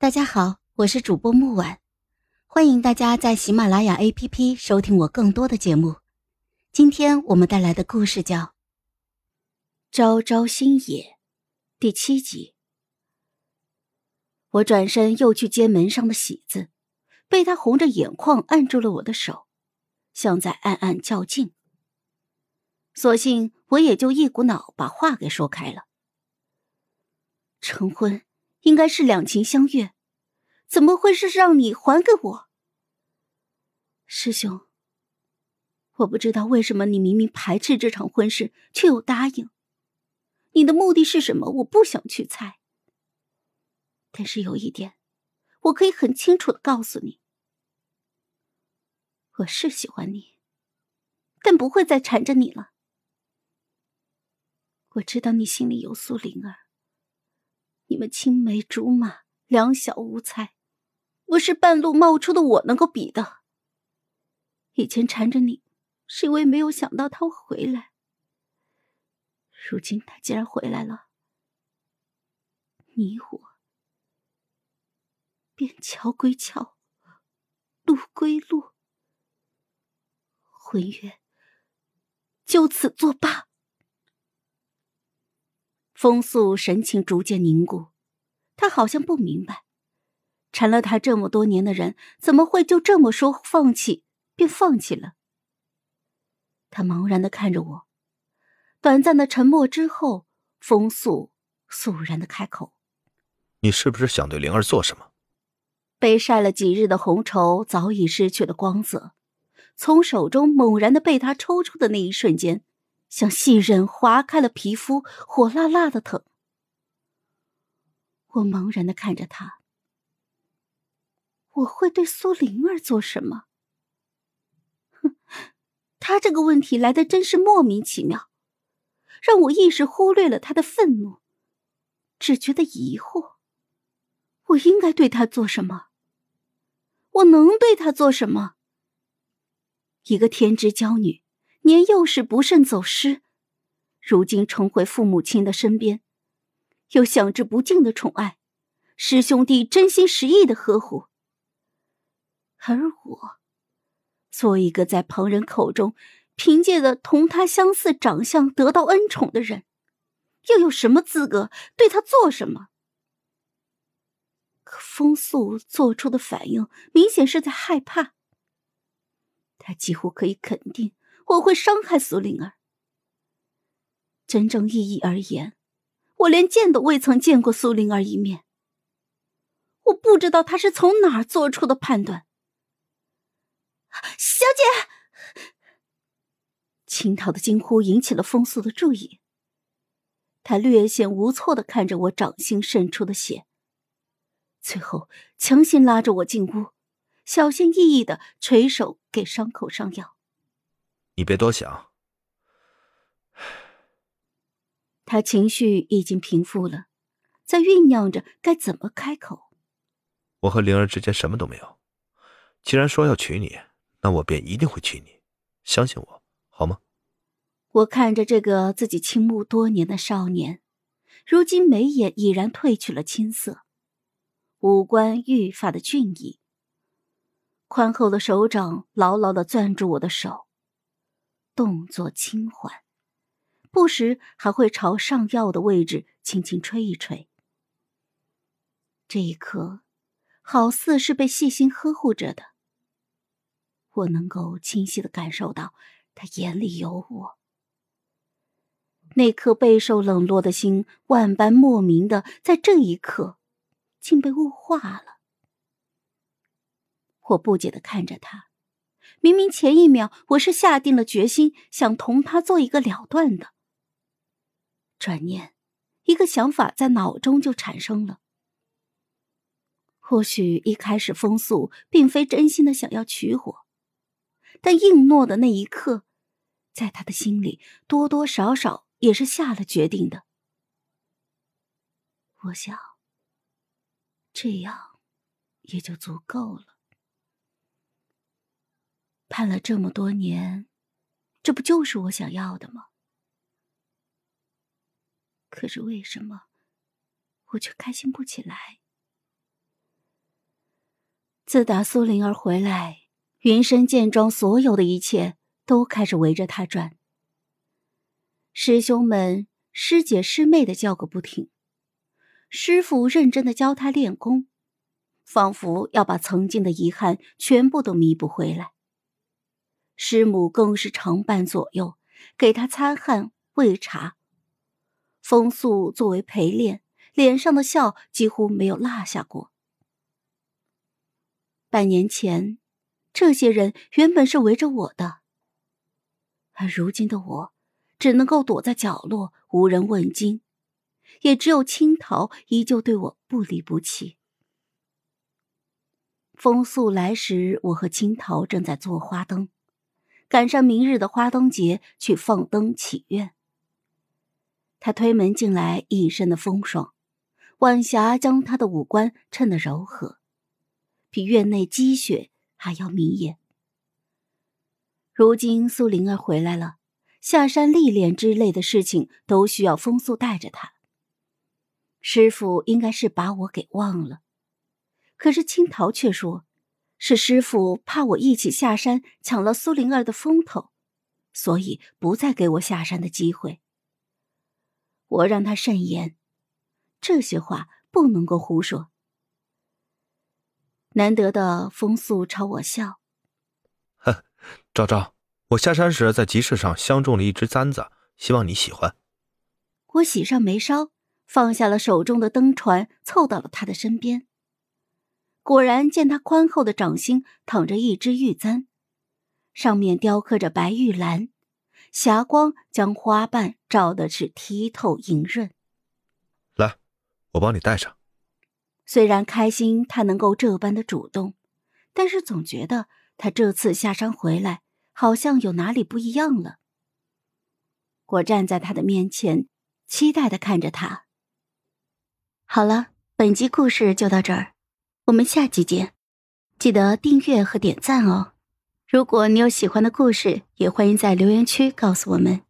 大家好，我是主播木婉，欢迎大家在喜马拉雅 APP 收听我更多的节目。今天我们带来的故事叫《朝朝星野》第七集。我转身又去接门上的喜字，被他红着眼眶按住了我的手，像在暗暗较劲。索性我也就一股脑把话给说开了。成婚应该是两情相悦，怎么会是让你还给我？师兄，我不知道为什么你明明排斥这场婚事，却又答应。你的目的是什么？我不想去猜。但是有一点，我可以很清楚的告诉你：我是喜欢你，但不会再缠着你了。我知道你心里有苏灵儿。你们青梅竹马，两小无猜，不是半路冒出的我能够比的。以前缠着你，是因为没有想到他会回来。如今他既然回来了，你我便桥归桥，路归路，婚约就此作罢。风素神情逐渐凝固，他好像不明白，缠了他这么多年的人，怎么会就这么说放弃便放弃了？他茫然的看着我，短暂的沉默之后，风素肃然的开口：“你是不是想对灵儿做什么？”被晒了几日的红绸早已失去了光泽，从手中猛然的被他抽出的那一瞬间。像细刃划开了皮肤，火辣辣的疼。我茫然的看着他，我会对苏灵儿做什么？哼，他这个问题来的真是莫名其妙，让我一时忽略了他的愤怒，只觉得疑惑。我应该对他做什么？我能对他做什么？一个天之娇女。年幼时不慎走失，如今重回父母亲的身边，又享之不尽的宠爱，师兄弟真心实意的呵护。而我，做一个在旁人口中凭借的同他相似长相得到恩宠的人，又有什么资格对他做什么？可风素做出的反应明显是在害怕，他几乎可以肯定。我会伤害苏灵儿。真正意义而言，我连见都未曾见过苏灵儿一面。我不知道他是从哪儿做出的判断。小姐，青桃的惊呼引起了风素的注意。他略显无措的看着我掌心渗出的血，最后强行拉着我进屋，小心翼翼的垂手给伤口上药。你别多想。他情绪已经平复了，在酝酿着该怎么开口。我和灵儿之间什么都没有，既然说要娶你，那我便一定会娶你，相信我，好吗？我看着这个自己倾慕多年的少年，如今眉眼已然褪去了青涩，五官愈发的俊逸。宽厚的手掌牢牢的攥住我的手。动作轻缓，不时还会朝上药的位置轻轻吹一吹。这一刻，好似是被细心呵护着的。我能够清晰的感受到他眼里有我。那颗备受冷落的心，万般莫名的，在这一刻，竟被物化了。我不解的看着他。明明前一秒我是下定了决心想同他做一个了断的，转念，一个想法在脑中就产生了。或许一开始风素并非真心的想要娶我，但应诺的那一刻，在他的心里多多少少也是下了决定的。我想，这样也就足够了。盼了这么多年，这不就是我想要的吗？可是为什么我却开心不起来？自打苏灵儿回来，云深剑庄所有的一切都开始围着他转。师兄们师姐师妹的叫个不停，师傅认真的教他练功，仿佛要把曾经的遗憾全部都弥补回来。师母更是常伴左右，给他擦汗喂茶。风素作为陪练，脸上的笑几乎没有落下过。半年前，这些人原本是围着我的，而如今的我，只能够躲在角落，无人问津，也只有青桃依旧对我不离不弃。风素来时，我和青桃正在做花灯，赶上明日的花灯节，去放灯祈愿。他推门进来，一身的风霜，晚霞将他的五官衬得柔和。比院内积雪还要明艳。如今苏灵儿回来了，下山历练之类的事情都需要风素带着他。师傅应该是把我给忘了，可是青桃却说，是师傅怕我一起下山抢了苏灵儿的风头，所以不再给我下山的机会。我让他慎言，这些话不能够胡说。难得的风素朝我笑，哼，昭昭，我下山时在集市上相中了一只簪子，希望你喜欢。我喜上眉梢，放下了手中的灯船，凑到了他的身边。果然见他宽厚的掌心躺着一只玉簪，上面雕刻着白玉兰，霞光将花瓣照的是剔透莹润。来，我帮你戴上。虽然开心他能够这般的主动，但是总觉得他这次下山回来好像有哪里不一样了。我站在他的面前，期待的看着他。好了，本集故事就到这儿，我们下集见，记得订阅和点赞哦。如果你有喜欢的故事，也欢迎在留言区告诉我们。